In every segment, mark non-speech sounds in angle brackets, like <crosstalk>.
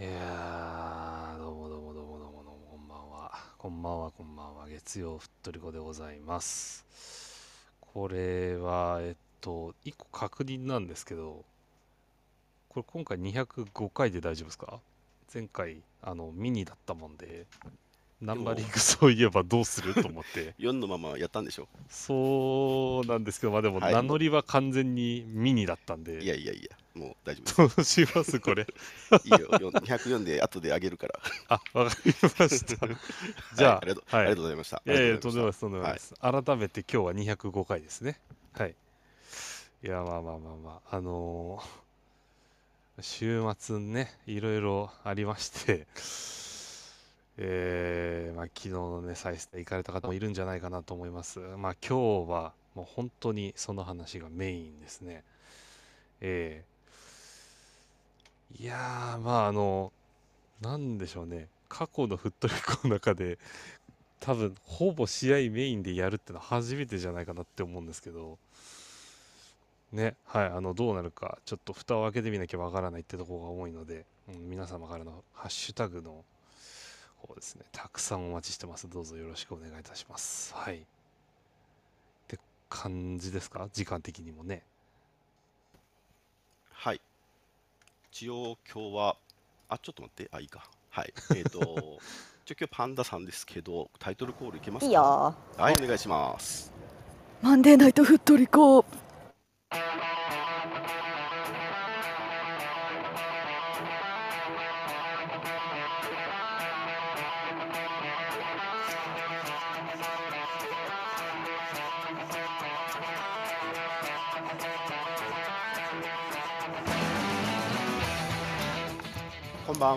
いやーどうもどうもどうもどうもどうもこんばんは。こんばんは。こんばんは月曜ふっとりこでございます。これはえっと1個確認なんですけどこれ今回205回で大丈夫ですか？前回あのミニだったもんでナンバリングそういえばどうすると思って。4のままやったんでしょそうなんですけどまあでもはい。名乗りは完全にミニだったんで、いやいやいや、もう大丈夫です。どうしますこれ <laughs> いいよ、4 204で後であげるから。あわかりました <laughs> じゃあはいありがとうはいありがとうございました。いやいや、ととんでもないです、とんでもないはです。改めて今日は205回ですね。はい。いや、まあまあまあまあ、あのー週末ね、いろいろありまして、えー、まあ、昨日のね、再生行かれた方もいるんじゃないかなと思います。まあ、今日はもう本当にその話がメインですね。えー、いやー、まあ、あの、なんでしょうね、過去のフットリコの中で、多分ほぼ試合メインでやるってのは初めてじゃないかなって思うんですけど。ねはいあのどうなるかちょっと蓋を開けてみなきゃわからないってところが多いので、うん皆様からのハッシュタグの方ですね。たくさんお待ちしてます。どうぞよろしくお願いいたします。はい。って感じですか？時間的にもねはい。一応今日は、あ、ちょっと待って、あ、いいか。はい。<laughs> えっ、と、一応今日パンダさんですけど、タイトルコールいけますか？いいよはい、お願いします。マンデーナイトフットリコ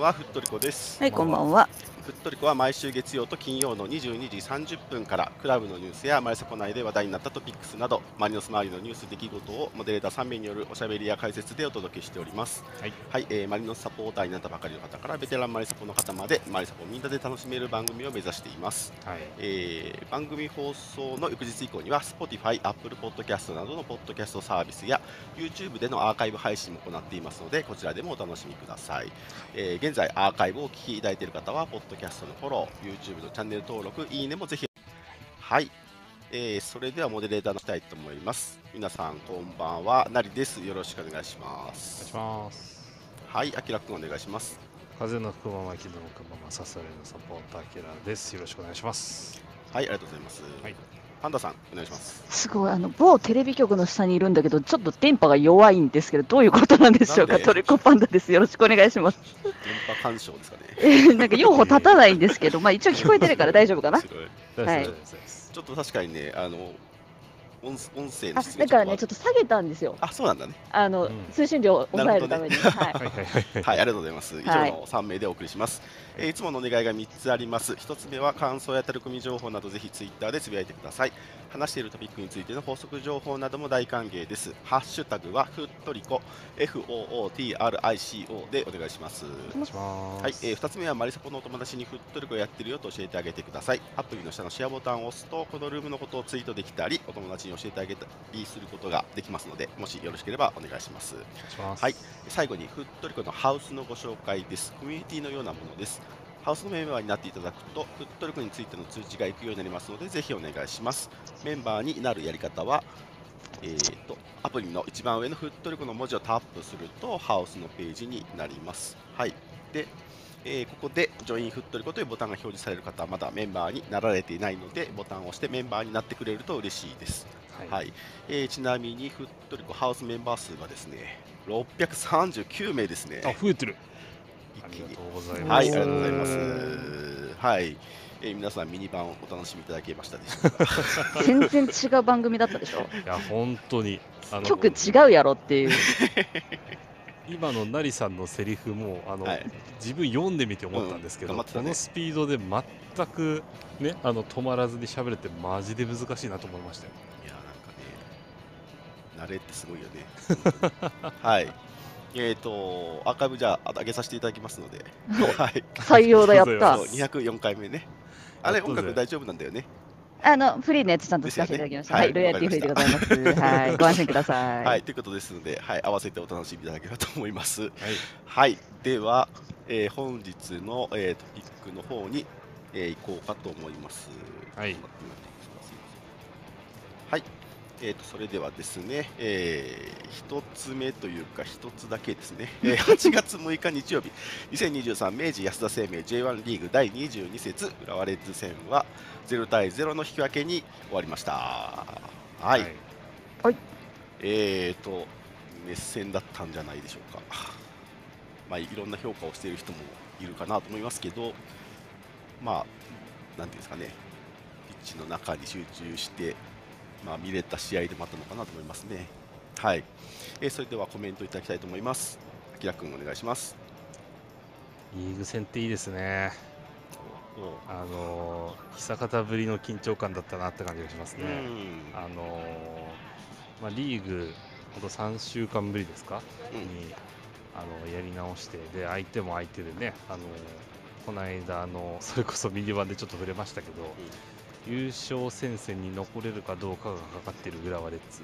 は、ふっとりこです。はいこんばんはふっとりこは毎週月曜と金曜の22時30分からクラブのニュースやマリサコ内で話題になったトピックスなどマリノス周りのニュース出来事をモデレーター3名によるおしゃべりや解説でお届けしております。はい。はい、えーマリノスサポーターになったばかりの方からベテランマリサポの方までマリサポをみんなで楽しめる番組を目指しています、はい。えー番組放送の翌日以降には Spotify、Apple Podcast などのポッドキャストサービスや YouTube でのアーカイブ配信も行っていますのでこちらでもお楽しみください、えー現在アーカイブをお聞きいただいている方はポッドキャストのフォロー YouTube のチャンネル登録いいねもぜひ。はい、えーそれではモデレーターのしたいと思います。皆さんこんばんは。なりです。よろしくお願いしまお願いすします。はい。あきらくんお願いします。風の吹くまま気の向くままさされのサポーターキラーです。よろしくお願いします。はい。ありがとうございます、はいパンダさんお願いします。すごいあの某テレビ局の下にいるんだけどちょっと電波が弱いんですけどどういうことなんでしょうか？トリコパンダです。よろしくお願いします。電波干渉ですかね。え <laughs> ーなんか用法立たないんですけどまあ一応聞こえてるから大丈夫かな？<laughs> はい。ちょっと確かにねあの音音声のだからねちょっと下げたんですよ。あそうなんだね。あの、うん。通信量を抑えるために、はい。はいはいはいはい、ありがとうございます。以上はい。の3名でお送りします。えーいつものお願いが3つあります。1つ目は感想やタレコミ情報などぜひツイッターでつぶやいてください。話しているトピックについての補足情報なども大歓迎です。ハッシュタグはふっとりこ FOOTRICO でお願いします。お願いしますはい、えー、2つ目はマリサポのお友達にふっとりこやってるよと教えてあげてください。アプリの下のシェアボタンを押すと、このルームのことをツイートできたり、お友達に教えてあげたりすることができますので、もしよろしければお願いします。お願いしますはい最後にフットリコのハウスのご紹介です。コミュニティのようなものです。ハウスのメンバーになっていただくと、フットリコについての通知が行くようになりますので、ぜひお願いします。メンバーになるやり方は、えー、とアプリの一番上のフットリコの文字をタップすると、ハウスのページになります。はい。で、えーここでジョインフットリコというボタンが表示される方はまだメンバーになられていないので、ボタンを押してメンバーになってくれると嬉しいです。はいはいえーちなみにフットリコハウスメンバー数がですね639名ですね。あ増えてるりがとうございますはい、ありがとうございます。はい、えー皆さんミニ版をお楽しみいただけましたでしょうか？<laughs> 全然違う番組だったでしょ？いや本当に曲違うやろっていう <laughs> 今の成さんのセリフもあの、はい自分読んでみて思ったんですけど、うんねこのスピードで全くねあの止まらずに喋れてマジで難しいなと思いましたよ。いやなんかね、慣れってすごいよね。<laughs> はい。えっ、とアーカイブじゃあ上げさせていただきますので、はい。採用だやった。そう204回目ね。あれ音楽大丈夫なんだよね。あのフリーのやつちゃんと使わせていただきました、ね。はい、ロイヤリティフリーでございます。はい。<laughs> ご安心ください、はい、ということですので、はい、合わせてお楽しみいただければと思います。はい、はい、では、えー本日の、えートピックの方に、えー行こうかと思います。はいえー、とそれではですね、え1つ目というか、1つだけですね、えー <laughs> 8月6日日曜日、2023明治安田生命 J1 リーグ第22節、浦和レッズ戦は0対0の引き分けに終わりました。はい、えーと、熱戦だったんじゃないでしょうか。まあ、いろんな評価をしている人もいるかなと思いますけど、まあ、なんていうんですかね、ピッチの中に集中して、まあ、見れた試合でもあったのかなと思いますね。はい、えーそれではコメントいただきたいと思います。あきらくんお願いします。リーグ戦っていいですね。あのー久方ぶりの緊張感だったなって感じがしますうね。ん、あのーまあ、リーグ、ほんと3週間ぶりですか、うんにあのやり直して、で相手も相手でね、あのーこの間あの、それこそミニバンでちょっと触れましたけど、優勝戦線に残れるかどうかがかかっている浦和レッズ。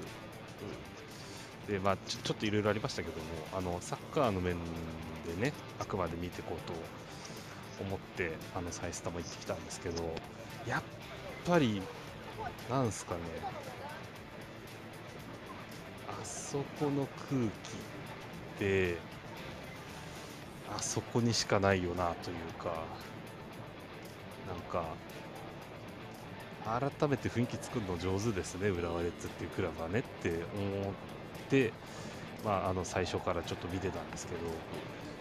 でまあ、ちょちょっといろいろありましたけどもあのサッカーの面でねあくまで見ていこうと思ってあのサイスタも行ってきたんですけどやっぱりなんすかねあそこの空気ってあそこにしかないよなというかなんか改めて雰囲気作るの上手ですね、浦和レッズっていうクラブはねって思って、まあ、あの最初からちょっと見てたんですけど、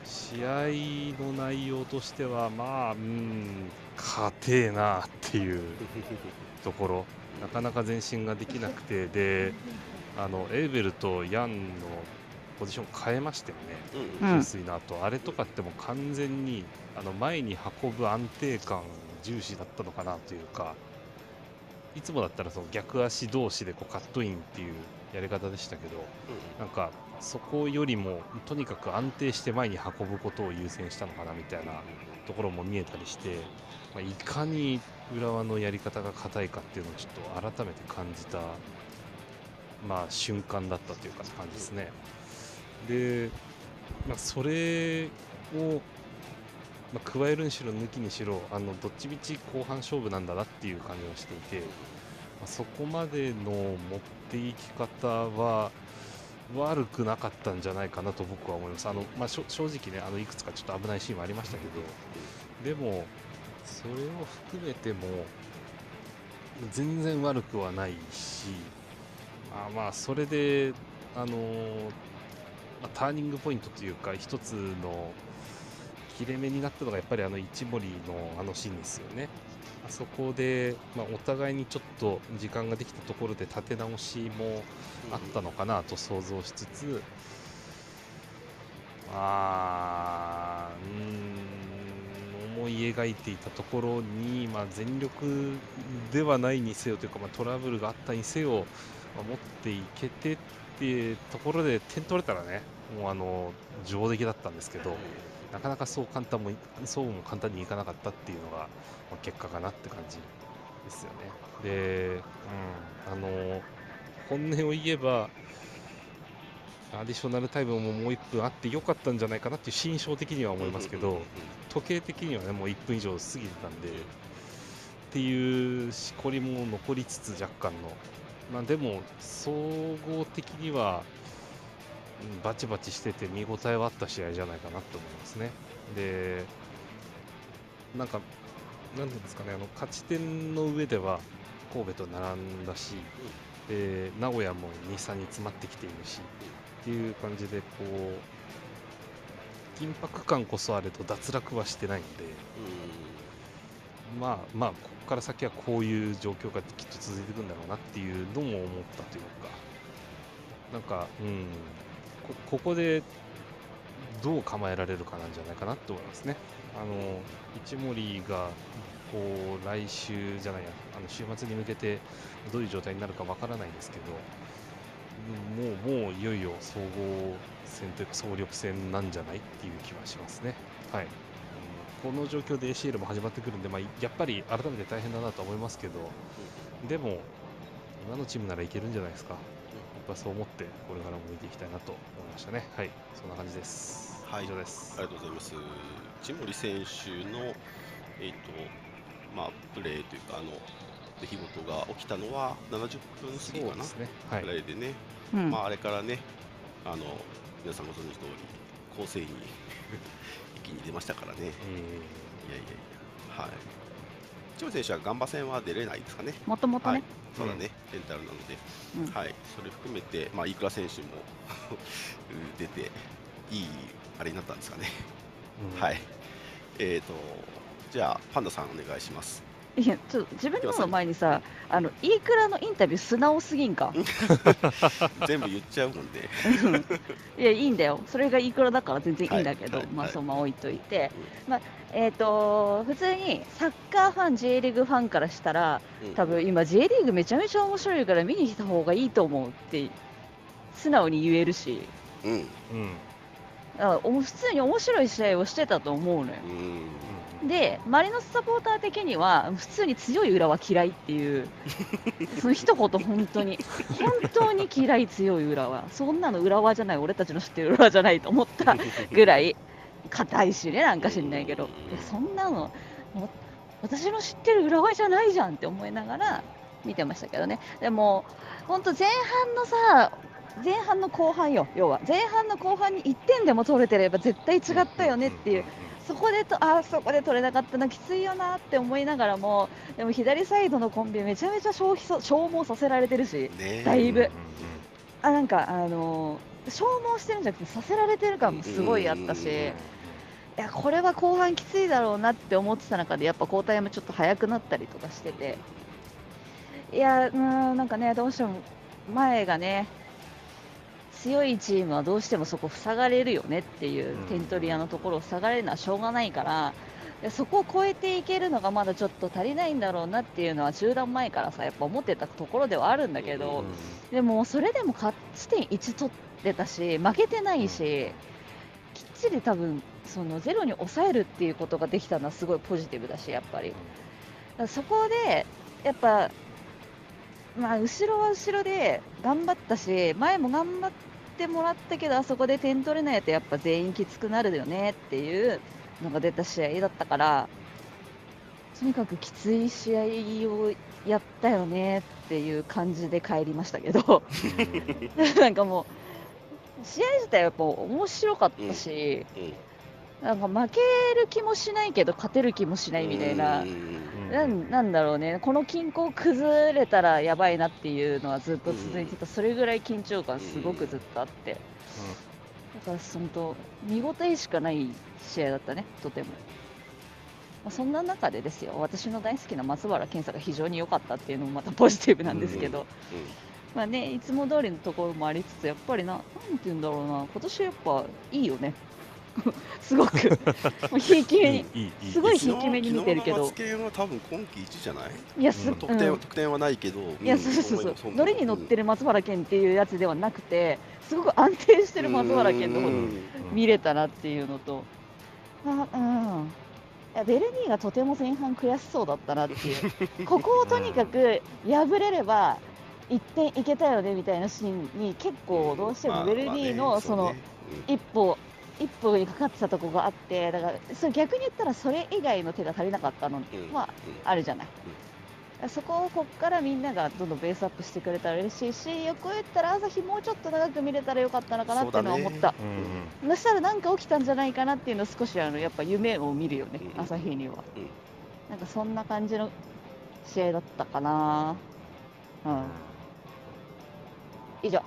試合の内容としては、まあ、うん、勝てえなっていう <laughs> ところ、なかなか前進ができなくて、であのエーベルとヤンのポジション変えましたよね。給水の後、あれとかってもう完全にあの前に運ぶ安定感重視だったのかなというかいつもだったらその逆足同士でこうカットインっていうやり方でしたけどなんかそこよりもとにかく安定して前に運ぶことを優先したのかなみたいなところも見えたりして、まあ、いかに浦和のやり方が硬いかっていうのをちょっと改めて感じた、まあ、瞬間だったというか感じですね。で、まあ、それを、まあ、加えるにしろ抜きにしろあのどっちみち後半勝負なんだなっていう感じがしていて、まあ、そこまでの持っていき方は悪くなかったんじゃないかなと僕は思います。あのまあ、正直ねあのいくつかちょっと危ないシーンもありましたけどでもそれを含めても全然悪くはないしあまあそれであのまターニングポイントというか一つの切れ目になったのがやっぱりあの一森のあのシーンですよね。あそこで、まあ、お互いにちょっと時間ができたところで立て直しもあったのかなと想像しつつ、あ、うん思い描いていたところに、まあ、全力ではないにせよというか、まあ、トラブルがあったにせよ、まあ持っていけてっていうところで点取れたらね、もうあの上出来だったんですけど、なかなかそう簡単もいそうも簡単にいかなかったっていうのが、まあ、結果かなって感じですよね。で、うん、あの本音を言えば、アディショナルタイムももう1分あってよかったんじゃないかなっていう心象的には思いますけど、時計的にはねもう1分以上過ぎてたんで、っていうしこりも残りつつ若干の、まあ、でも総合的にはうんバチバチしてて見応えはあった試合じゃないかなと思いますね。で、なんか、なんていうんですかね、あの勝ち点の上では神戸と並んだし、で名古屋も2、3に詰まってきているし、っていう感じで、こう、緊迫感こそあれと脱落はしてないので、まあまあ、ここから先はこういう状況がきっと続いていくんだろうなっていうのも思ったというか、なんか、うん、ここでどう構えられるかなんじゃないかなと思いますね。あの一森がこう来週じゃないやあの週末に向けてどういう状態になるかわからないですけどもうもういよいよ総合戦というか総力戦なんじゃないっていう気はしますね。はいこの状況で ACL も始まってくるんで、まあ、やっぱり改めて大変だなと思いますけどでも今のチームならいけるんじゃないですか。やっぱそう思ってこれからも見ていきたいなと思いましたね。はいそんな感じです。はい。以上です。ありがとうございます。千森選手の、えーとまあ、プレーというか、あの出来事が起きたのは70分過ぎかな、ね。はい。ぐらいでね、うん。まあ、あれからね、あの皆さんご存知の通り、構成に <laughs> 一気に出ましたからね、いやいやいや、はい。千森選手はガンバ戦は出れないですかね、もともとね、そうだね、レンタルなので、うん。はい、それ含めて、まあ、飯倉選手も <laughs> 出て、いいあれになったんですかね。うん。はい。えーと、じゃあ、パンダさん、お願いします。いやちょっと自分のの前にさあの飯倉のインタビュー素直すぎんか？<laughs> 全部言っちゃうもんね。いやいいんだよ。それが飯倉だから全然いいんだけど、まあはいはい。そのまま置いといて、まあえっ、と普通にサッカーファン J リーグファンからしたらうん。多分今 J リーグめちゃめちゃ面白いから見に来た方がいいと思うって素直に言えるし。うん。うん。あおも普通に面白い試合をしてたと思うのよ。うん。でマリノスサポーター的には普通に強い裏は嫌いっていう。<laughs> その一言本当に。本当に嫌い強い裏は。そんなの裏輪じゃない。俺たちの知ってる裏輪じゃないと思った <laughs> ぐらい硬いしねなんか知んないけど。いやそんなのも私の知ってる裏輪じゃないじゃんって思いながら見てましたけどね。でも本当前半のさ前半の後半よ。要は前半の後半に1点でも取れてれば絶対違ったよねっていうそこでとあそこで取れなかったのきついよなって思いながらもでも左サイドのコンビめちゃめちゃ消費そ消耗させられてるしねだいぶ。あなんかあのー消耗してるんじゃなくてさせられてる感もすごいあったしいやこれは後半きついだろうなって思ってた中でやっぱ交代もちょっと早くなったりとかしてて。いやうーんなんかねどうしても前がね強いチームはどうしてもそこ塞がれるよねっていううん点取り屋のところを塞がれるのはしょうがないからでそこを超えていけるのがまだちょっと足りないんだろうなっていうのは中断前からさやっぱ思ってたところではあるんだけど、でもそれでも勝ち点1取ってたし負けてないし、きっちり多分そのゼロに抑えるっていうことができたのはすごいポジティブだしやっぱり。そこでやっぱまあ後ろは後ろで頑張ったし前も頑張ってもらったけどあそこで点取れないとやっぱ全員きつくなるよねっていうのが出た試合だったからとにかくきつい試合をやったよねっていう感じで帰りましたけど <laughs> なんかもう試合自体はやっぱ面白かったし、なんか負ける気もしないけど勝てる気もしないみたいな。なんなんだろうね、この均衡崩れたらやばいなっていうのはずっと続いてた、それぐらい緊張感すごくずっとあって、だから本当、見応えしかない試合だったね、とても。まあ、そんな中でですよ、私の大好きな松原健さんが非常に良かったっていうのもまたポジティブなんですけど、まあね、いつも通りのところもありつつ、やっぱりな、なんて言うんだろうな、今年やっぱいいよね。<laughs> すごく、もうひいき目に、いいいいすごいひいき目に見てるけど。昨日のマツケンは多分今季一じゃない？いや、す、うん。得点,、うん得点はないけど。いや、そうそうそう。そう、乗りに乗ってる松原健っていうやつではなくて、すごく安定してる松原健の方うん。に見れたなっていうのと、あうん、いやベルニーがとても前半悔しそうだったなっていう、<laughs> ここをとにかく破れれば、1点いけたよねみたいなシーンに、結構どうしてもベルニーのその、一歩、一歩にかかってたとこがあって、だからそれ逆に言ったら、それ以外の手が足りなかったの、まあ、あるじゃない。そこをこっからみんながどんどんベースアップしてくれたら嬉しいし、横言ったら朝日もうちょっと長く見れたらよかったのかなっていうのは思った。そ,、したらなんか起きたんじゃないかなっていうのを少しあのやっぱ夢を見るよね、うん。朝日には、うんなんかそんな感じの試合だったかな。うん。以上。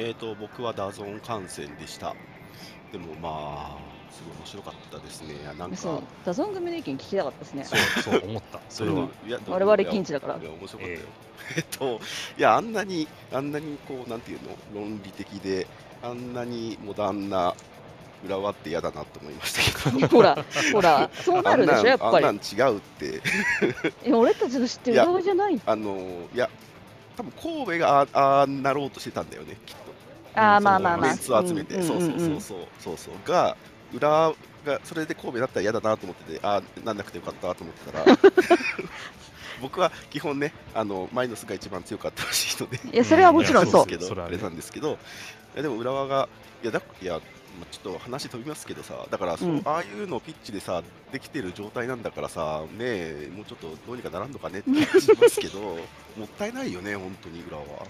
えーと僕は DAZN 観戦でした。でもまあすごい面白かったですね。なんかそう、 DAZN 組の意見聞きたかったですね。そうそう思った <laughs> それは、いや我々現地だからいや面白かったよ。ええ <laughs> っといやあんなにあんなにこうなんていうの？論理的であんなにモダンな浦和って嫌だなと思いましたけど。<laughs> ほら、ほら、そうなるでしょ、やっぱり。あんなん違うっていや俺たちの知ってるいや動画じゃない。あのいや多分神戸がああーなろうとしてたんだよねきっと。ああ、まあまあまあ。メンツを集めて、んそうそうそうそうそうそう。が浦和がそれで神戸だったら嫌だなと思ってて、ああ、なんなくてよかったと思ってたら、<laughs> 僕は基本ね、あのマイノスが一番強かったらしいので、いやそれはもちろんそう。ですけど、あれなんですけど、いやでも浦和が、いや、だいやまあちょっと話飛びますけどさ、だからそう、うん。ああいうのピッチでさ、できてる状態なんだからさ、ねえ、もうちょっとどうにかならんのかねって話しますけど、<laughs> もったいないよね、本当に浦和は。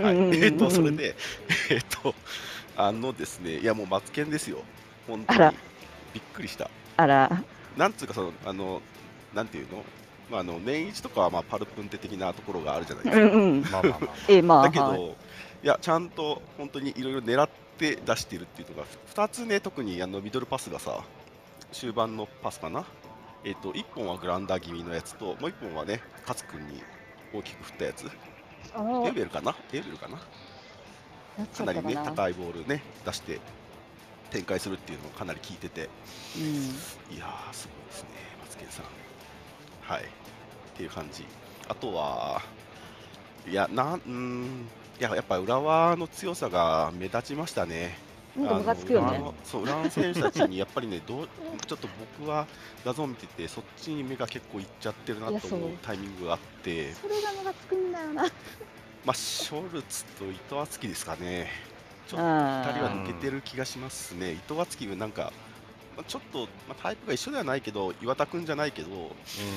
はい、えっと、それで、<laughs> えっと、あのですね、いやもうマツケンですよ、本当にあら。びっくりした。あら、なんつうかその、あの、なんていうの？まあ、あの年一とかはまあパルプンテ的なところがあるじゃないですか。うんうん。まあまあまあまあ。えまあ、だけど、はいい、や、ちゃんと本当にいろいろ狙って出しているっていうのが、2つね、特にあのミドルパスがさ、終盤のパスかな。えっ、と、1本はグラウンダー気味のやつと、もう1本はね、勝君に大きく振ったやつ。あのエウベルかな？エウベルかな？かなりね。高いボールね、出して展開するっていうのがかなり効いてて、うん。いやー、すごいですね、マツケンさん。はい。っていう感じ。あとは、いや、なん、うーん、いや、やっぱ浦和の強さが目立ちましたね。なんかムカつくよねあの浦和。のそう、浦和の選手たちにやっぱりね、どうちょっと僕は画像を見てて、そっちに目が結構いっちゃってるないやと思うそうタイミングがあって、それがムカつくんだよな。まあ、ショルツと伊藤敦樹ですかね。ちょっとあ2人は抜けてる気がしますね、伊藤敦樹がなんか、まあ、ちょっと、まあ、タイプが一緒ではないけど、岩田君じゃないけど、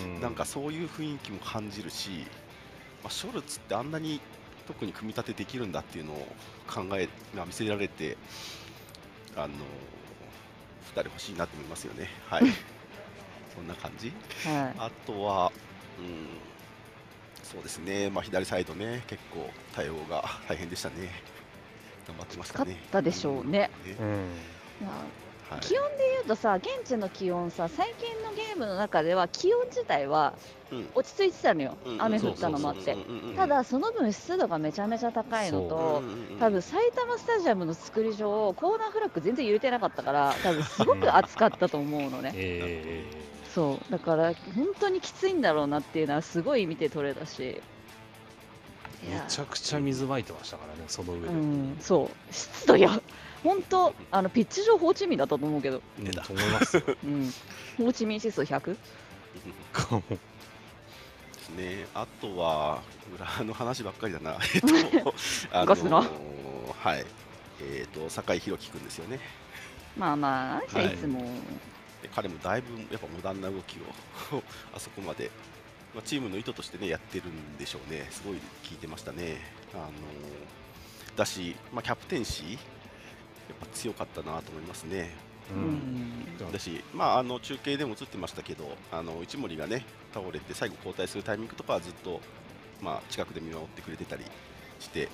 うんなんかそういう雰囲気も感じるし、まあ、ショルツってあんなに特に組み立てできるんだっていうのを考え、まあ見せられて、あの2人欲しいなと思いますよね。<laughs> はいそんな感じはい。あとは、うん、そうですね、まあ、左サイドね、結構対応が大変でしたね。頑張ってましたね。かったでしょうねうん。ねうん。気温で言うとさ、現地の気温さ、最近のゲームの中では気温自体はうん。落ち着いてたのよ、うん雨降ったのもあって。ただ、その分湿度がめちゃめちゃ高いのう。んと、多分埼玉スタジアムの作り上、コーナーフラッグ全然揺れてなかったから、多分すごく暑かったと思うのね。<laughs> えそう、だから本当にきついんだろうなっていうのはすごい見て取れたし。えめちゃくちゃ水まいてましたからね、その上で。うん、そう、湿度や、本当、あのピッチ上、ホーチミンだったと思うけど、うんと思いますよ。<laughs> うん、ホーチミン指数 100? かもですね。あとは、裏の話ばっかりだな。<laughs> えっと、あガスなはい。えっと、酒井宏樹君ですよね。まあまあ、いつも、で彼もだいぶやっぱモダンな動きを <laughs> あそこまで、まあ、チームの意図としてねやってるんでしょうね。すごい聞いてましたね。あのだし、まあ、キャプテンシーぱ強かったなと思いますね。う。うんん、だし、まあ、あの中継でも映ってましたけど、あの一森がね倒れて最後交代するタイミングとかはずっと、まあ、近くで見守ってくれてたりして、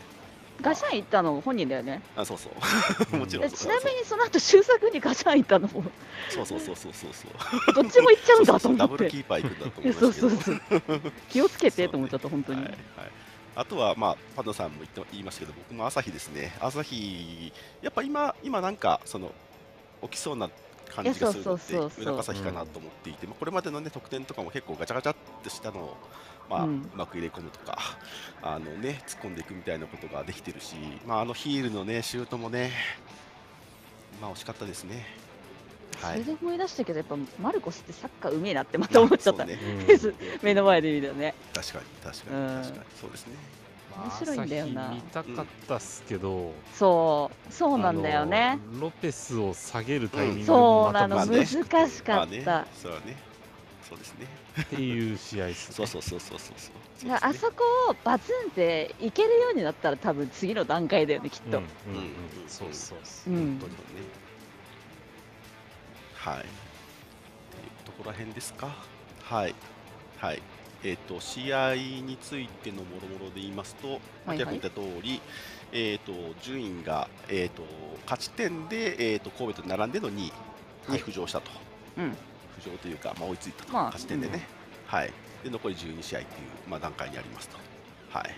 ガシャン行ったの本人だよね。あそうそう、<laughs> もちろんでちなみにその後修作にガシャン行ったの？も、そうそうそうそうそうそうどっちも行っちゃうんだとそうそうダブル思って。キーパー行くんだと思えいまそうすけど <laughs> そうそう。気をつけてと思っちゃった、<laughs> 本当に。はいはい、あとは、まあ、パンダさんも言って言いましたけど、僕も朝日ですね、朝日、やっぱ今、今なんかその起きそうな感じがするので、上中朝日かなと思っていて、まあこれまでの、ね、得点とかも結構ガチャガチャってしたのを、まあううんまく入れ込むとかあの、ね、突っ込んでいくみたいなことができてるし、まあ、あのヒールの、ね、シュートもね、まあ、惜しかったですね。はいそれで思い出したけど、やっぱマルコスってサッカーうめえなってまた思っちゃった。ね <laughs> うんです目の前で見たね。確かに、確かうんに、確かに、そうですね。まあ面白いんだよな見たかったっすけど、そう、そうなんだよね。ロペスを下げるタイミングそうなの、また難しかっまあねた。、そうだね。そうですね。っていう試合っすね。そうそうそうそうそうそう。あそこをバツンっていけるようになったら多分次の段階だよねきっと、うんうんうんそうそうそう。うん本当にね。はい。っていうところら辺ですか？はい。はい。えっ、と、試合についてのもろもろで言いますと、まあ、はいはい逆に言った通り、えっ、と、順位が、えっ、と、勝ち点で、えっ、と、神戸と並んでの2位に浮上したと。うん浮上というか、まあ、追いついたと。まあ勝ち点でね。はい。で、残り12試合っていう、まあ、段階にありますと。はい。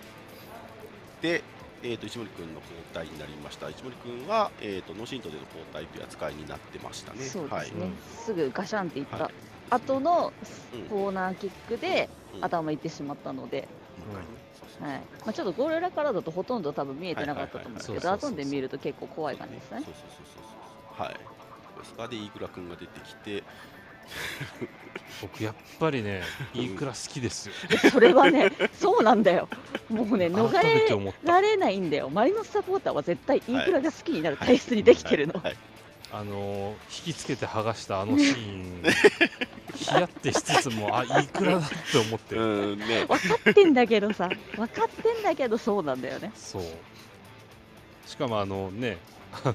で、えー、と一森君の交代になりました。一森君は、えー、とノーシートでの交代という扱いになってましたね。そうですね、はい。すぐガシャンっていった、はい。後のうん。コーナーキックでうん。頭いってしまったので、もう一回ねそうそうはい。まあ、ちょっとゴール裏からだとほとんど多分見えてなかったと思うんですけど後で見ると結構怖い感じですね。そうそうそうそうそう。はい。そうでますか。で飯倉君が出てきて <laughs> 僕やっぱりね <laughs> いいくら好きですよでそれはね、そうなんだよ。もうね、逃改めてれ思ったられないんだよ。マリノスサポーターは絶対インフラが好きになる体質にできてるの。はいあのー引きつけて剥がしたあのシーンヒヤってしつつもあいいくらだって思って、うんね分かってんだけどさ、分かってんだけどそうなんだよね。そうしかもあのねあの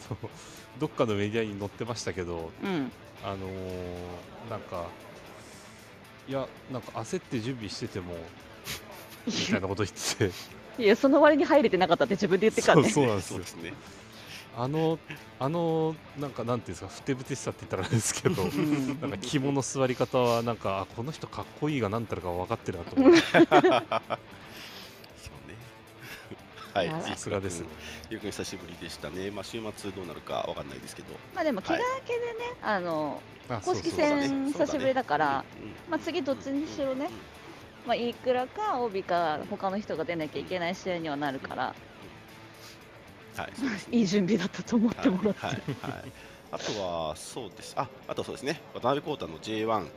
どっかのメディアに載ってましたけどうん。あのーなんかいやなんか焦って準備しててもみたいなこと言ってて。<laughs> いや、その割に入れてなかったって自分で言ってからね。そ <laughs> うそうなんですよ。ね。あのあのなんかなんていうんですかふてぶてしさって言ったらあれですけどうん。なんか肝の座り方はなんかあこの人かっこいいが何たるか分かってるなと思って <laughs> はい。さすがです。ねゆうくん久しぶりでしたね。まあ週末どうなるかわかんないですけど。まあでも、気が明けでね、あの、あ公式戦久しぶりだから、まあ次どっちにしろね。うんまあ、いくらか帯か他の人が出なきゃいけない試合にはなるから、はい。いい準備だったと思ってもらって。はい。はい。はい。あとはそうです。ああとはそうですね。渡辺浩太の J1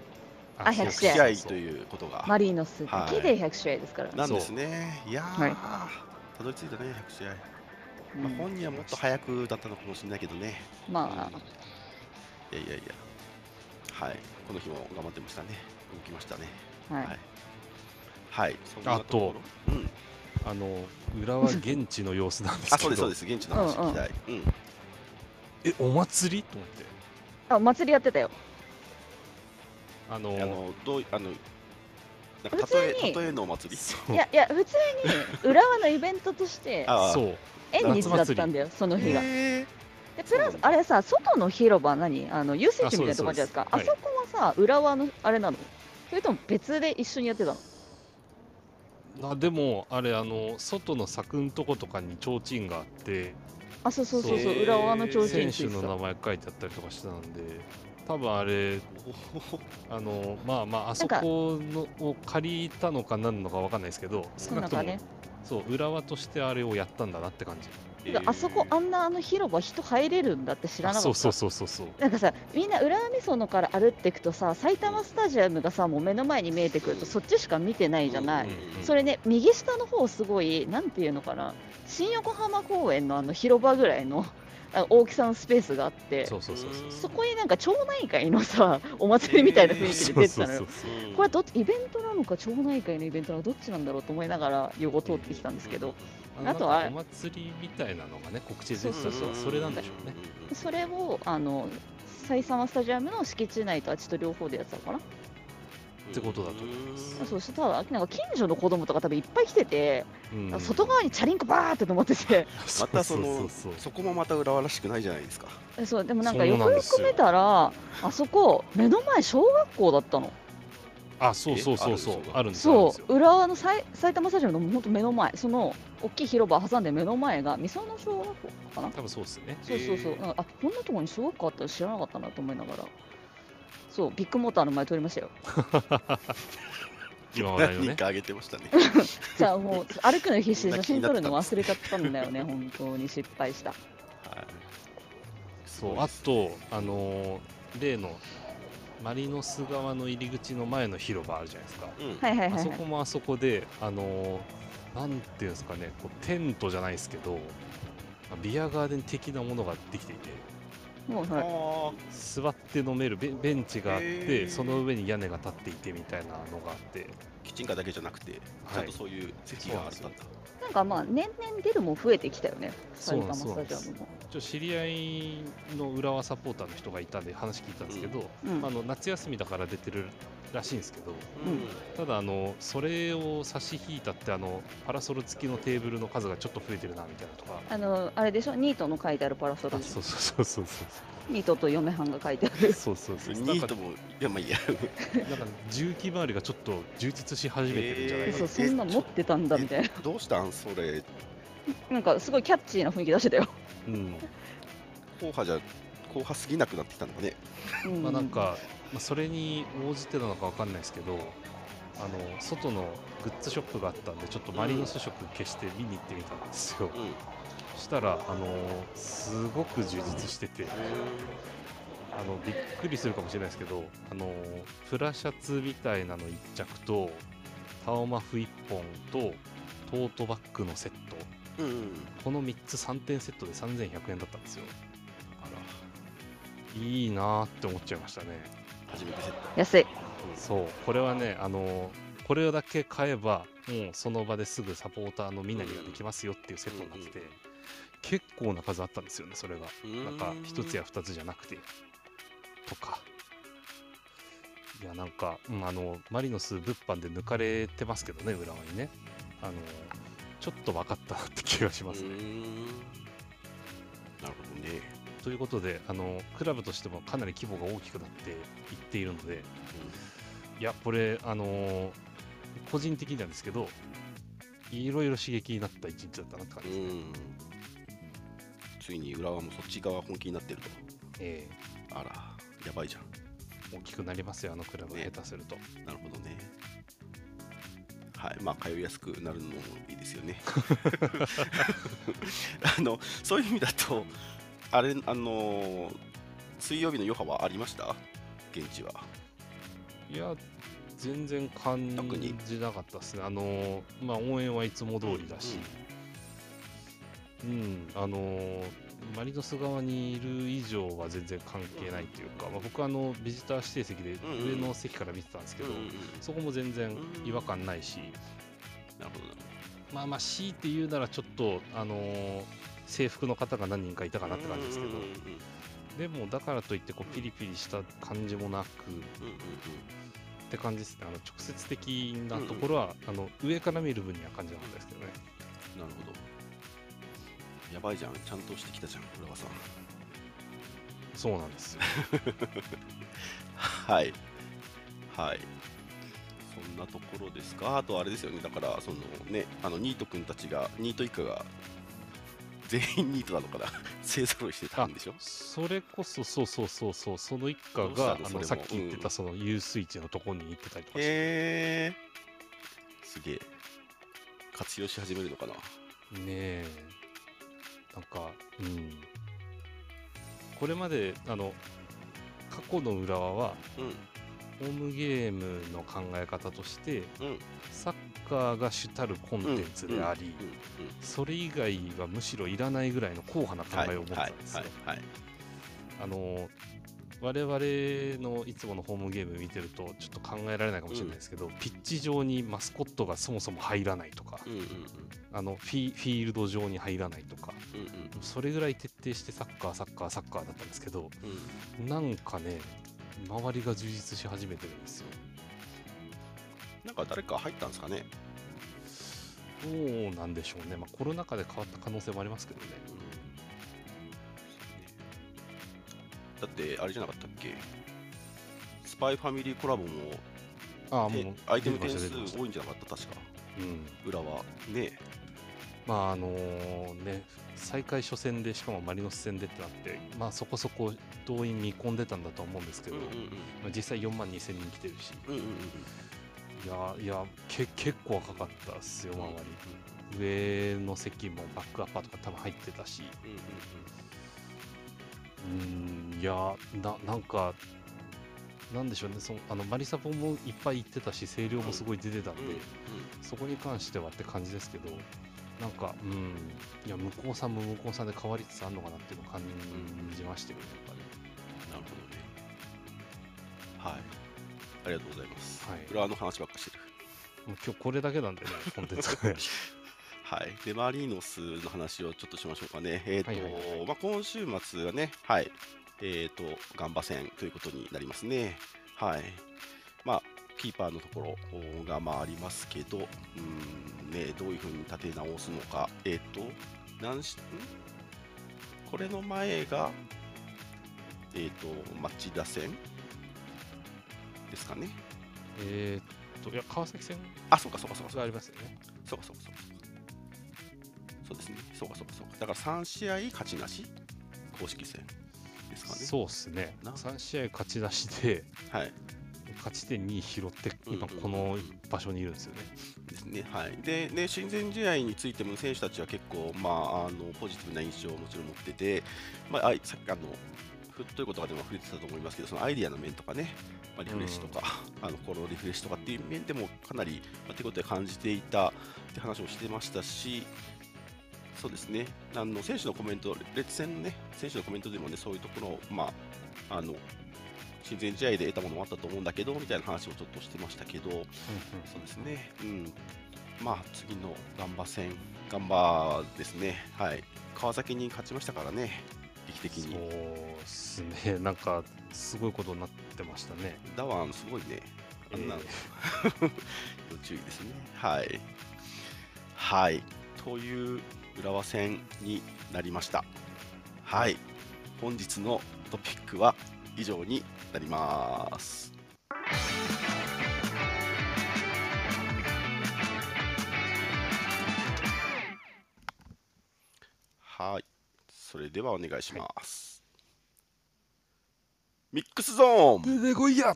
あ100 100試合。試合ということが。マリーノス。だけで100試合ですから。なんですね。いやー、はいたどり着いたね100試合、うん。まあ、本人はもっと早くだったのかもしれないけどね。まあ、いやいやいや。はい。この日も頑張ってましたね。動きましたね。はい。はい。はい。そんなとうん。あの裏は現地の様子なんですあけど。<laughs> そうですそうです。現地の話聞きたい、うん。えお祭り？と思って。あ、お祭りやってたよ。あのあのどうあのなんか普通に。例え例えのお祭り。いや、いや、普通に浦和のイベントとして、<laughs> そう。縁日だったんだよ、その日が。へで、プラス、あれさ、外の広場何？あの、遊水地みたいなとこあるじゃないですか。ああそこはさ、浦和のあれなの？それとも別で一緒にやってたの？あでもあれあの外の柵んとことかに提灯があって。あ、そうそうそうそう、浦和の提灯選手の名前書いてあったりとかしてたんで多分あれあのまあまああそこのを借りたのか何のか分かんないですけど少なくともそう浦和としてあれをやったんだなって感じ。あそこあんなあの広場人入れるんだって知らなかった。あそうそうそうそうそう。なんかさみんな浦和美園から歩っていくとさ埼玉スタジアムがさもう目の前に見えてくるとそっちしか見てないじゃない、うんそれね右下の方すごいなんていうのかな。新横浜公園のあの広場ぐらいのあ大きさのスペースがあってそこになんか町内会のさ <laughs> お祭りみたいな雰囲気で出てたのよ。これどイベントなのか町内会のイベントなのかどっちなんだろうと思いながら横通ってきたんですけど、あとはお祭りみたいなのがね告知で出てたそうそうそうそれなんでしょうね。それをあの埼玉スタジアムの敷地内とあっちと両方でやってたのかなってことだと思います。そうそしたらなんか近所の子供とか多分いっぱい来てて、うん。外側にチャリンコバーって止まってて。<laughs> またそのううそうそこもまた浦和らしくないじゃないですか。えそうでもなんかよ。くよく見たらあそこ目の前小学校だったの。あそうそうそうそう。えあるんですそう浦和のさい埼玉スタジアムの本当目の前その大きい広場挟んで目の前が三園小学校かな。多分そうですね。そうそうそう、へーあこんなところに小学校あったら知らなかったなと思いながらそうビッグモーターの前通りましたよ。今話題の何ねかあげてましたね。<laughs> じゃあもう歩くの必死で写真撮るの忘れちゃったんだよね本当に失敗した。はい。そうあとあのー例のマリノス側の入り口の前の広場あるじゃないですか。うん。はいはいはい、はい。あそこもあそこであのーなんていうんですかねこうテントじゃないですけどまあビアガーデン的なものができていてもうはいあ座って飲めるベベンチがあっへてー。その上に屋根が立っていてみたいなのがあって。ーキッチンカーだけじゃなくてちゃんとそういう席があったんだなんかまあ年々出るも増えてきたよね埼玉スタジアムも。ちょ知り合いの浦和サポーターの人がいたんで話聞いたんですけど、うん。あの夏休みだから出てるらしいんですけどうん。ただあのそれを差し引いたってあのパラソル付きのテーブルの数がちょっと増えてるなみたいなとか。あのあれでしょ？ニートの書いてあるパラソル。でしょそうそうそうそうニートと嫁はんが書いてある。そうそうそう。そうニートもいやまあいいや。なんか重機周りがちょっと充実し始めてるんじゃないかな、そうそんな持ってたんだみたいな。どうしたん？それ。なんかすごいキャッチーな雰囲気出してたよ、うん。硬派じゃ硬派すぎなくなってきたのかね。うん。まあなんか、まあ、それに応じてなのかわかんないですけどあの外のグッズショップがあったんでちょっとマリノス色消して見に行ってみたんですよ、うんしたらあのすごく充実しててああのびっくりするかもしれないですけどあのプラシャツみたいなの1着とタオマフ1本とトートバッグのセット。うんうん。この3つ3点セットで3100円だったんですよ。あいいなーって思っちゃいましたね。ら初めてセット。安い。そう。これはねあのこれだけ買えばもうその場ですぐサポーターの身なりができますよっていうセットになってて、うんうん結構な数あったんですよねそれが。うん。なんか一つや二つじゃなくて。とか。いやなんか、うん、あのマリノス物販で抜かれてますけどね浦和にね。あのちょっと分かったなって気がしますね、なるほどね、ということであのクラブとしてもかなり規模が大きくなっていっているので。いやこれあの個人的になんですけどいろいろ刺激になった一日だったなって感じですね、うんうんついに浦和もそっち側本気になってると。えあらやばいじゃん。え大きくなりますよあのクラブ下手すると、なるほどね。はいまあ通いやすくなるのもいいですよね。<laughs> あのそういう意味だとあれあの水曜日の余波はありました？現地は。いや全然感じなかったですね。あのまあ応援はいつも通りだし。うん、あのマリノス側にいる以上は全然関係ないというか、まあ、僕はあのビジター指定席で上の席から見てたんですけど、そこも全然違和感ないし、なるほどまあまあ強いて言うならちょっとあのー制服の方が何人かいたかなって感じですけど、でもだからといってこうピリピリした感じもなくっうんうんうん。て感じですね。あの直接的なところは、あの上から見る分には感じなかったですけどね。なるほどやばいじゃん。ちゃんとしてきたじゃん浦和さん。そうなんですよ。<laughs> はい。はい。そんなところですか。あとあれですよね。だからそのねあのニート君たちがニート一家が全員ニートなのかな。<laughs> 勢ぞろいしてたんでしょ？それこそそうそうそうそう。その一家があのさっき言ってうん。たそのイッチのとこに行ってたりとかして、へえ。すげえ。活用し始めるのかな。ねえなんかうん。これまであの過去の浦和はうん。ホームゲームの考え方としてうん。サッカーが主たるコンテンツであり、それ以外はむしろいらないぐらいの硬派な考えを持ってたんですよ。あの我々のいつものホームゲーム見てるとちょっと考えられないかもしれないですけど、ピッチ上にマスコットがそもそも入らないとか、うんうんうん。あのフィフィールド上に入らないとかうんうん。それぐらい徹底してサッカーサッカーサッカーだったんですけどうん。なんかね周りが充実し始めてるんですよ。なんか誰か入ったんですかね？どうなんでしょうね、まあ、コロナ禍で変わった可能性もありますけどねだってあれじゃなかったっけ？スパイファミリーコラボもてああもうアイテム点数多いんじゃなかった？確か。うん。裏は。ね。まああのね再開初戦でしかもマリノス戦でってなってまあそこそこ動員見込んでたんだと思うんですけど、うんうんまあ、実際4万2000人来てるし。うんうんうんうん。いやいやけ結構赤かったっすよ周り。上の席もバックアッパーとか多分入ってたし。うんうんうーんいやななんかなんでしょうね。そのあのマリサポもいっぱい行ってたし声量もすごい出てたんで、うんうんそこに関してはって感じですけどなんかうんいや向こうさんも向こうさんで変わりつつあるのかなっていうのを感じましたよねやっなるほどね。はい。ありがとうございます、はい。裏の話ばっかしてる。もう今日これだけなんでねコンテンツはい、でマリーノスの話をちょっとしましょうかね。えーとはいはいはいまあ、今週末がね、はい、えーと、ガンバ戦ということになりますね。はい。まあ、キーパーのところがまあありますけど、うんね、どういうふうに立て直すのか、えっ、と、何し、ん？これの前が、えっ、と、町田戦ですかね。えーっといや川崎戦あ、そうかそうかそうかそうかがありますよねそうかそうかそうかそうですね。そうかそうかそうか。だから3試合勝ちなし公式戦ですかね。そうっすねな3試合勝ち出しではい。勝ち点2拾って今うんうんこの場所にいるんですよねですね。はい。で、ね、親善試合についても選手たちは結構、まあ、あのポジティブな印象をもちろん持ってて、まあ、あいさっきあのフット横とかでも触れてたと思いますけど、そのアイディアの面とかね、まあ、リフレッシュとか、あの心リフレッシュとかっていう面でもかなり、まあ、手応え感じていたって話をしてましたし、そうですね、あの選手のコメント、列戦のね、選手のコメントでもね、そういうところを、まあ、あの親善試合で得たものもあったと思うんだけどみたいな話をちょっとしてましたけど、そうですね、うん、まあ次のガンバ戦、ガンバですね、はい、川崎に勝ちましたからね、劇的に。そうですね、なんかすごいことになってましたね。ダワン、すごいね、あんなの、<laughs> 要注意ですね。はい。はい、という浦和戦になりました。はい、本日のトピックは以上になります。はい、それではお願いします。ミックスゾーン出てこいや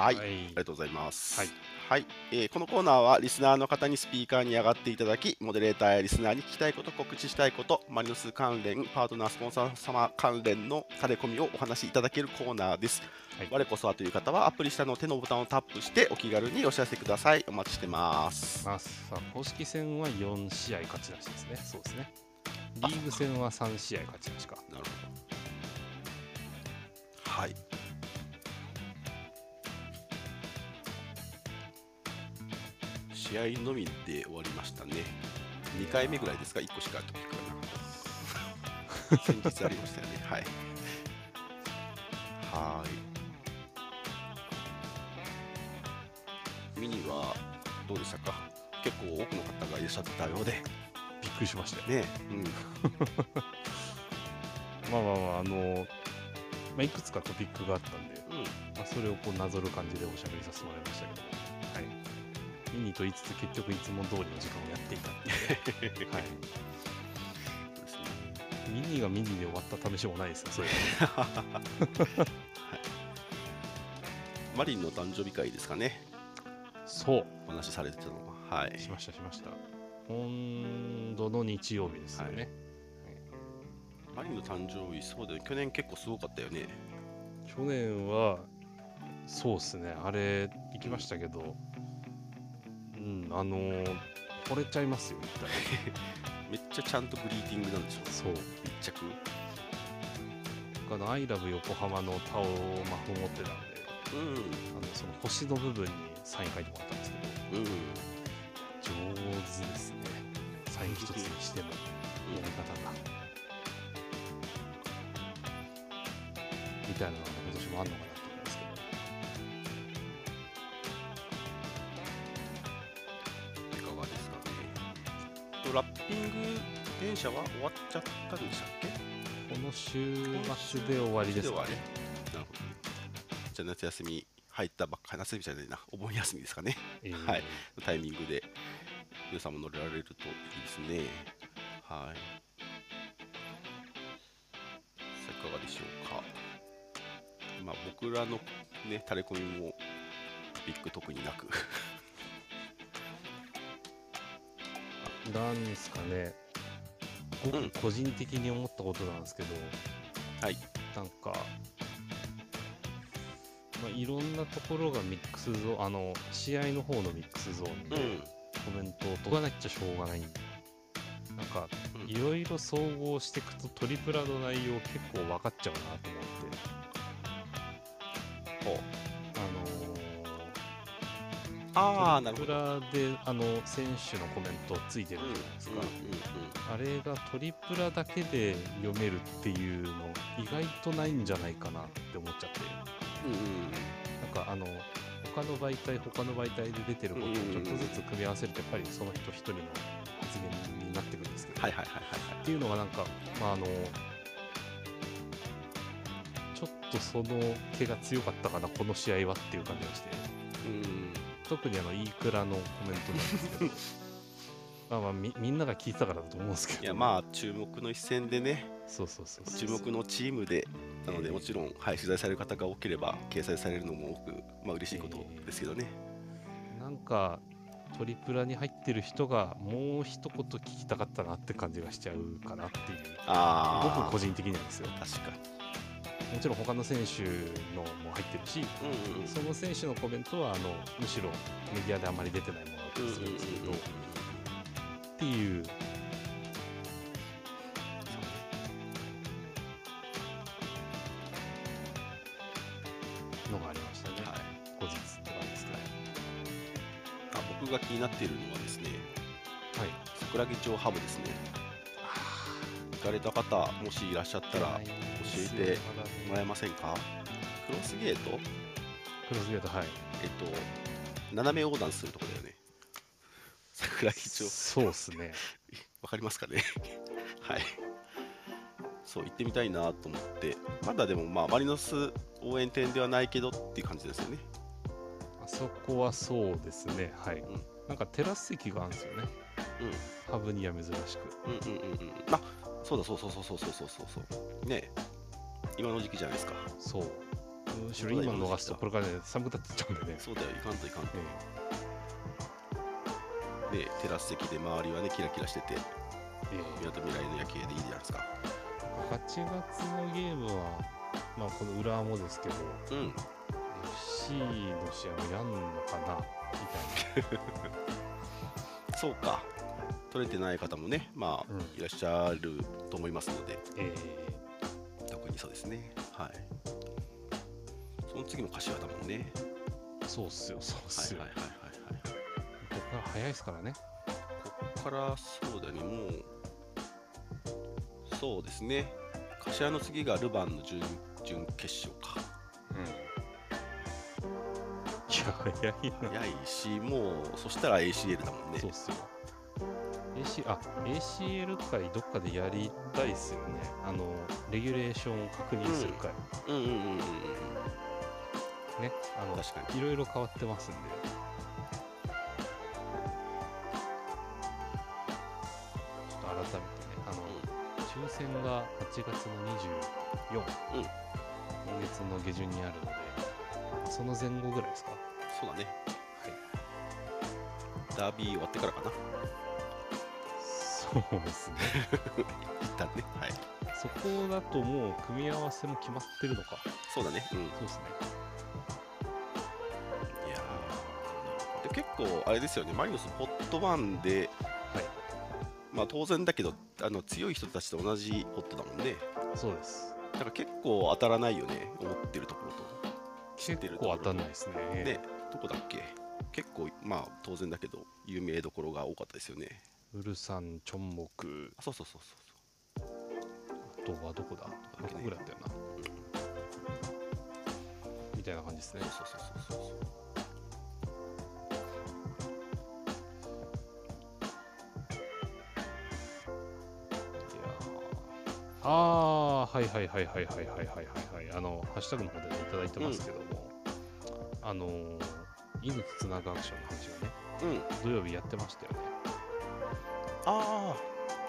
はい、はいありがとうございます。はい、はいえーこのコーナーはリスナーの方にスピーカーに上がっていただき、モデレーターやリスナーに聞きたいこと、告知したいこと、マリノス関連、パートナー、スポンサー様関連のタレコミをお話しいただけるコーナーです。はい我こそはという方は、アプリ下の手のボタンをタップして、お気軽にお知らせください。お待ちしてます。まあ、さあ公式戦は4試合勝ちなしですね。そうですね。リーグ戦は3試合勝ちなしか。なるほど。はい。試合のみで終わりましたね。2回目ぐらいですか、1個しかトピックがなかった。<laughs> 先日ありましたよね。はい。はーい。ミニはどうでしたか？結構多くの方がいらっしゃったようで。びっくりしましたよ。ね。うん。<laughs> まあまあまあ、あの、まあ、いくつかトピックがあったんで、うん。まあ、それをこうなぞる感じでおしゃべりさせてもらいましたけども、はい。ミニと言いつつ結局いつも通りの時間をやっていたっていう、はい。ミニがミニで終わった試しもないですよ、それマリンの誕生日会ですかね。そう。お話しされてたのは。はい。しましたしました今度の日曜日ですよね、マリンの誕生日、そうだよね。去年結構すごかったよね。去年はそうっすねあれ行きましたけどうんあのー惚れちゃいますよ言ったらめっちゃちゃんとグリーティングなんでしょ。そう密着。あの「アイラブ横浜」のタオをまと持ってたんでうん。あのその星の部分にサイン書いてもらったんですけどうん。上手ですねサイン一つにしてもやり方がみたいなのが今年もあんのかなとラッピング電車は終わっちゃったんでしたっけ？この週末で終わりですかねなるほど。じゃあ夏休み入ったばっかり、夏休みじゃないな、お盆休みですかね。えーはいタイミングで皆さんも乗られるといいですね。はい。さあいかがでしょうか。まあ僕らのね、タレコミもビッグ特になく。なんですかね、僕うん個人的に思ったことなんですけど、はい。なんか、まあ、いろんなところがミックスゾーン、あの、試合の方のミックスゾーンでうん。コメントを解かなきゃしょうがない。なんか、うんいろいろ総合していくとトリプラの内容結構分かっちゃうなと思って。ほうあああ、なるほど。トリプラであの選手のコメントついてるじゃないですか。あれがトリプラだけで読めるっていうの意外とないんじゃないかなって思っちゃってうんうんうんなんかあの他の媒体他の媒体で出てることをちょっとずつ組み合わせるとやっぱりその人一人の発言になってくるんですけど、はいはいはいはいはい。っていうのがなんかまああのちょっとその毛が強かったかなこの試合はっていう感じがしてうん。特にあのイークラのコメントなんですけど。<laughs> まあまあみみんなが聞いてたからだと思うんですけど。いやまあ注目の一戦でね、そうそうそう注目のチームで、なのでええ。もちろん、はい、取材される方が多ければ掲載されるのも多く、まあ嬉しいことですけどね。なんかトリプラに入ってる人がもう一言聞きたかったなって感じがしちゃうかなっていう。ああ僕個人的になんですよ。確かもちろん他の選手のも入ってるしにうんうんうん。その選手のコメントはあのむしろメディアであまり出てないものだったりするんですけど、っていうのがありましたね、はい。後日って感じですね。あ僕が気になっているのはですねはい。桜木町ハブですね。行かれた方もしいらっしゃったら教えてもらえませんかクロスゲート？クロスゲートはい。えっと斜め横断するとこだよね。桜木町。そうっすね。<laughs> わかりますかね？<laughs> はい。そう行ってみたいなと思って。まだでもまあマリノス応援店ではないけどっていう感じですよね。あそこはそうですね。はい、うん、なんかテラス席があるんですよね。うん。ハブには珍しく。うんうんうんうん。あそうだそうそうそうそうそうそう。そうね今の時期じゃないですか。そう。むしろ今逃すとこれからね寒くなっちゃうんでね。そうだよいかんといかんと。えねテラス席で周りはねキラキラしててええ。えみなとみらいの夜景でいいじゃないですか。8月のゲームはまあこの裏もですけどうん。FC の試合もやんのかなみたいな。<laughs> そうか。取れてない方もねまあ、うん。いらっしゃると思いますので。え特にそうですね。はい。その次も柏だもんね。えそうっすよそうっはいすよ、はいはいはいはいここから早い。ですからねここからそうだね。もうそうですね。柏の次がルヴァンの準準決勝か。いや早いな。早いしもうそしたら ACL だもんね。そうっすよ AC あ ACL 会どっかでやりたいっすよね。あのレギュレーションを確認する会、うんうんうんうんうんねあの確かに。いろいろ変わってますんで。ちょっと改めてねあの、抽選が8月の24、うん。今月の下旬にあるのでその前後ぐらいですか？そうだね。ダービー終わってからかなそうですね。<laughs> 一旦ね。はい。そこだともう組み合わせも決まってるのか。そうだね。うん。いそうですね。やーで結構あれですよね。マリノスホットワンではい。まあ当然だけどあの強い人たちと同じホットだもんね。そうです。だから結構当たらないよね。思ってるところと。知って結るところと。構当たんないですね。ね。どこだっけ。結構まあ当然だけど有名どころが多かったですよねウルサンチョンモク。あそうそうそうそう。あとはどこだ？だっけねどこぐらいだったよな。みたいな感じですね。そうそうそうそうそう。ああーはいはいはいはいはいはいはいはいはい。あのハッシュタグの方で、ね、いただいてますけども、あのー犬とつなぐアクションの話がねうん。土曜日やってましたよねあ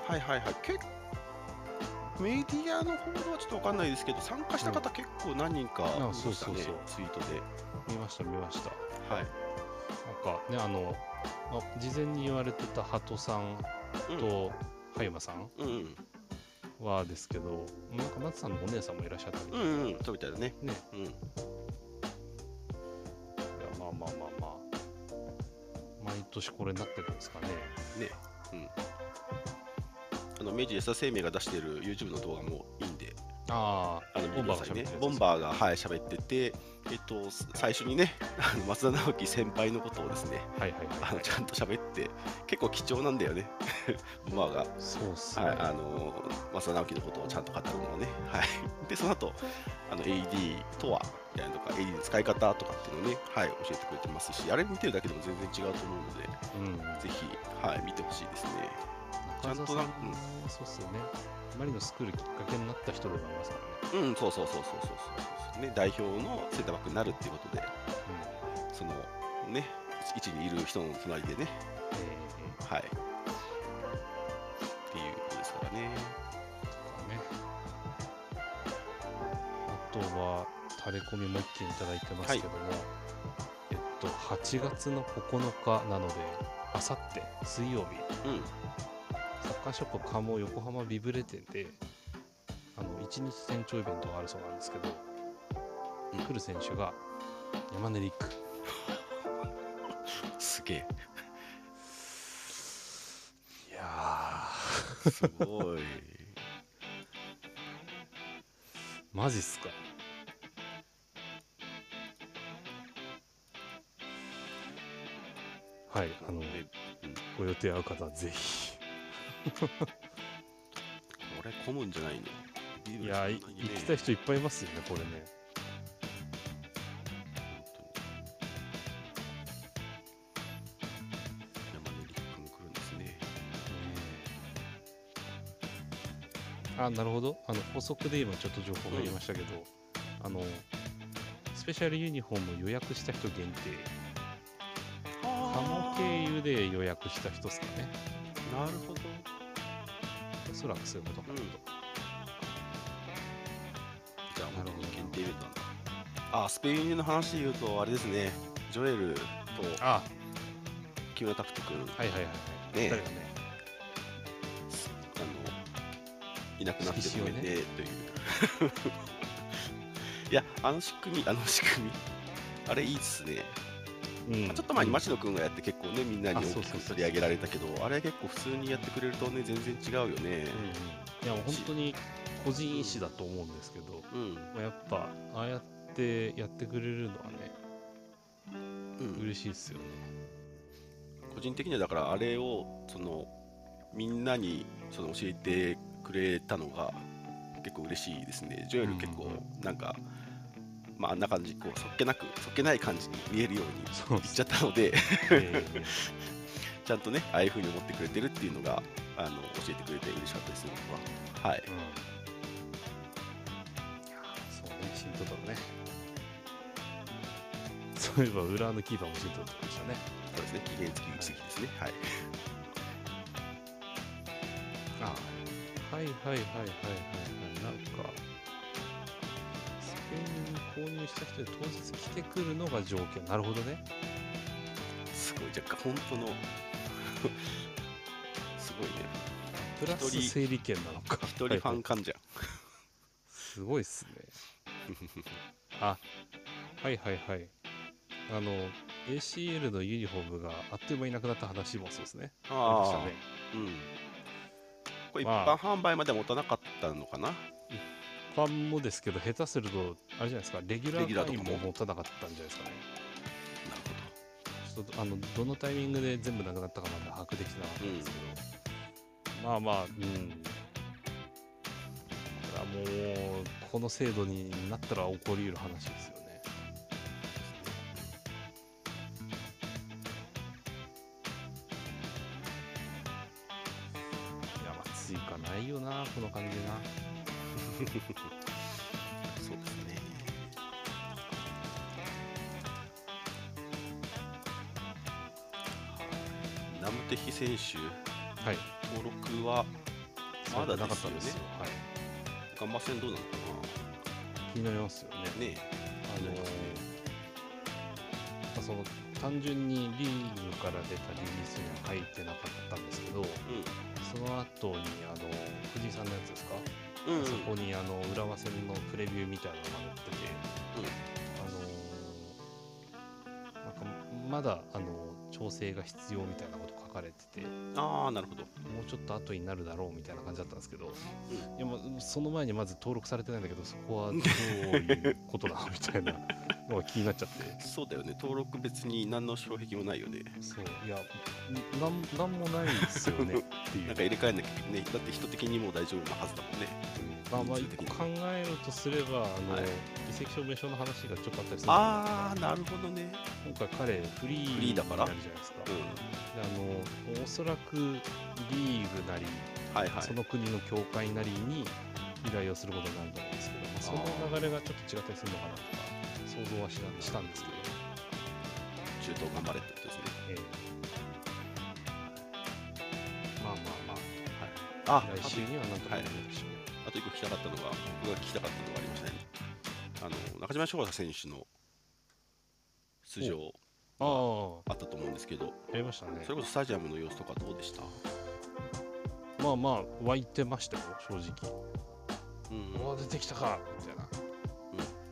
あはいはいはい。結メディアの報道はちょっとわかんないですけど参加した方結構何人かいましたね、そうそうそう。ツイートで。見ました見ました。はい。なんかねあのあ事前に言われてたハトさんと葉山さんうんうん。はですけどなんか夏さんのお姉さんもいらっしゃったり、うんうんうん。そうみたいだね。ね。うん。いやまあまあまあまあ。毎年これになってるんですかね。ね。うんあの明治安田生命が出している YouTube の動画もいいんで。あああのボンバーがねボンバーがはい喋ってて。えっとす最初にね <laughs> あの松田直樹先輩のことをですねはいはいはい、あはい、のちゃんと喋って結構貴重なんだよね。<laughs> ボンバーが。そうっすね、はい、あの増田直樹のことをちゃんと語るのをね、はい、でその後あの AD とはみたいなとか AD の使い方とかっていうのをね、はい、教えてくれてますしあれ見てるだけでも全然違うと思うのでうん。ぜひ、はい、見てほしいですね。ちゃんとな中澤さん。もそうっすよね。マリノス来るきっかけになった人でもありますからね。うんそうそうそうそうそうそうね代表のセンターバックになるっていうことでそのね位置にいる人の隣でね。うんえーはい。っていうことですからね。ね。あとはタレコミも一件いただいてますけども、えっと8月の9日なのであさって水曜日。うん。サッカーショップカモ横浜ビブレ店であの1日店長イベントがあるそうなんですけど、うん。来る選手が山根陸 <laughs> すげえ。いやすごい。ーマジっすかはいあのねうん。ご予定合う方はぜひ。これ混むんじゃないの？いやーい行きたい人いっぱいいますよねこれね。山根陸君来るんですね。あなるほど。あの補足で今ちょっと情報が入りましたけど、あのスペシャルユニフォーム予約した人限定鴨経由で予約した人ですかね。なるほど。おそらくそういうことかなと、じゃあなるほど限定イベントなんだあスペインユの話で言うとあれですね。ジョエルとあ。木村拓人君、はいはいはいはい。ね。ね。あのいなくなってごめんね。という。<laughs> いやあの仕組みあの仕組み。あれいいっすね、うん。まあちょっと前に町野君がやって結構ねみんなにあ大きく取り上げられたけどあれ結構普通にやってくれるとね全然違うよね。うんうんいやもう本当に個人意思だと思うんですけど、うん、まあ、やっぱああやってやってくれるのはねうん、嬉しいですよね。個人的にはだからあれをそのみんなにその教えてくれたのが結構嬉しいですね。ジョエル結構うんうん。なんか、まああんな感じこうそっけなくそっけない感じに見えるようにそう言っちゃったのでええ <laughs> ちゃんとねああいう風に思ってくれてるっていうのがあの教えてくれて嬉しかったですね僕ははいうんそうね、シントトロね。そういえば、浦和のキーパーもシントでしたね。そうですね期限付き打ち席ですねはいあはいはいはいはいはいはい。なんか、購入した人で当日来てくるのが条件。なるほどね。すごい若干本当の <laughs> すごいねプラス整理券なのか。一人ファン感じゃんすごいっすね。<laughs> あ、はいはいはい。あの、ACL のユニフォームがあっという間になくなった話もそうですね。あああね。うんこれ一まあ般販売まで持たなかったのかな？ファンもですけど、下手すると、あれじゃないですか、レギュラー会ーとかもも持たなかったんじゃないですかね。なるほどちょっとあのどのタイミングで全部なくなったかまで把握できてなかったんですけど、まあまあ、うん。これはもう、この制度になったら起こりうる話ですよね。いや、まあ、追加ないよな、この感じな。<laughs> そうですねナムテヒ選手はい。登録はまだなかったんですよ。はい。ガンマ戦どうなの？か気になりますよね。なねあのーまあその単純にリーグから出たリリースには書いてなかったんですけど、その後にあの藤井さんのやつですか、うんうん。そこにあの浦和戦のプレビューみたいなのが載ってて、あのーなんかまだあの調整が必要みたいなこと書かれてて、ああなるほど。もうちょっと後になるだろうみたいな感じだったんですけど、いやまあその前にまず登録されてないんだけど、そこはどういうことなの？みたいなのが気になっちゃって。そうだよね。登録別に何の障壁もないよね。そう。いやなんなんもないですよね。っていう。なんか入れ替えなきゃねだって人的にもう大丈夫なはずだもんね。まあまあ一個考えるとすればあの、はい。移籍証明書の話がちょっとあったりするああなるほどね。今回彼フリーフリーだからになるじゃないですか、うであのおそらくリーグなり、んはいはい。その国の協会なりに依頼をすることになると思うんですけど、まあ、その流れがちょっと違ったりするのかなとか想像はしたしたんですけど、中東頑張れってことですね。ええ。まあまあまあ。あ来週にはなんとかなるでしょう、あと一個聞きたかったのが僕が聞きたかったのがありましたねあの中島翔太選手の出場ああ。あったと思うんですけど、やりましたね。それこそスタジアムの様子とかどうでした？まあまあ湧いてましたよ正直。うん。うわ出てきたかみたいな、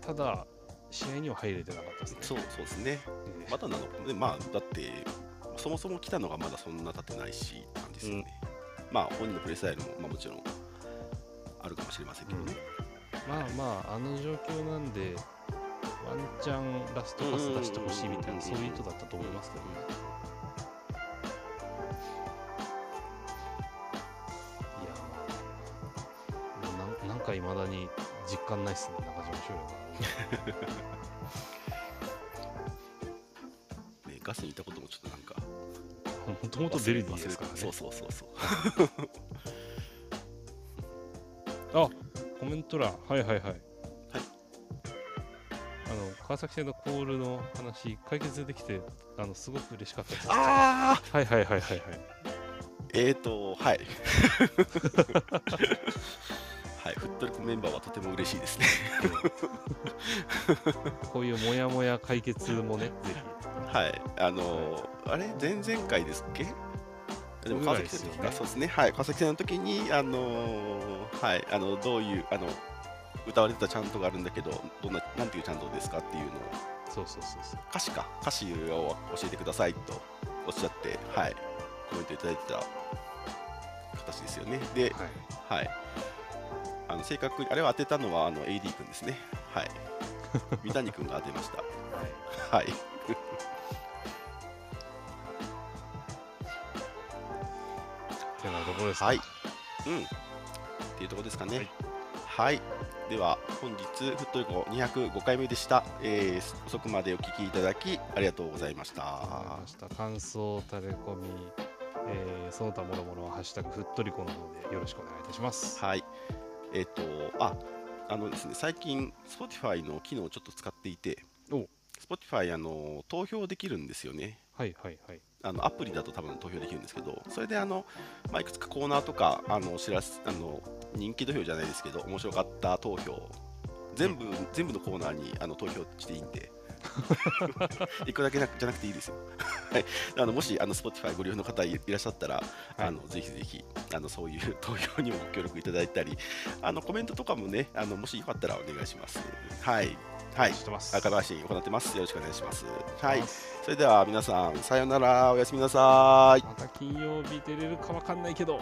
ただ試合には入れてなかったですねそうそうですね。えーまだなので、まあ、だって、そもそも来たのがまだそんな経ってないし、って感じですよね。まあ、本人のプレースタイルも、まあ、もちろんあるかもしれませんけどね。まあまああの状況なんでワンチャンラストパス出してほしいみたいなそういう意図だったと思いますけどね実感ないっすね中島翔ねガスにいたこともちょっとなんか、もともとベルディですからね。そうそうそうそう。あコメント欄。はいはいはい。あの川崎戦のコールの話解決できてあのすごく嬉しかったです。ああはいはいはいはいはい。えーと、はい。<laughs> はい、フットリコメンバーはとても嬉しいですね。<laughs> こういうモヤモヤ解決もね、ぜ <laughs> はい、あのーあれ、前々回ですっけ？でもぐ川崎戦の時か、そうですね、はい、川崎戦の時に、あのーはい、あのどういうあの歌われてたチャントがあるんだけど、どんななんていうチャントですかっていうの。そうそうそうそう。歌詞か、歌詞を教えてくださいとおっしゃって、はい、コメントいただいてた形ですよね。で、はい。はい、あの正確に、あれを当てたのはあの AD 君ですね。はい、<laughs> 三谷君が当てました。はい。はい。てなところですか？はい。うん。っていうところですかね。はい。では、本日、フットリコ205回目でした。えー遅くまでお聞きいただき、ありがとうございました。感想、タレコミ、えー、その他もろもろはハッシュタグフットリコの方でよろしくお願いいたします。はい。えっ、と、あ、あのですね、最近、Spotify の機能をちょっと使っていてお、Spotify、あの、投票できるんですよね。はいはいはい。あのアプリだと多分投票できるんですけど、それであの、まあ、いくつかコーナーとかあの知らすあの人気投票じゃないですけど、面白かった投票、全部全部のコーナーにあの投票していいんで、<laughs> 一個だけなじゃなくていいですよ。<laughs> はい、あのもしあの Spotify ご利用の方いいらっしゃったら、あのぜひぜひあのそういう <laughs> 投票にもご協力いただいたり、あのコメントとかもね、あのもしよかったらお願いします。はい、はい、してます。赤配信行ってます。よろしくお願いします。はいそれでは皆さん、さようなら、おやすみなさい。また金曜日出れるかわかんないけど、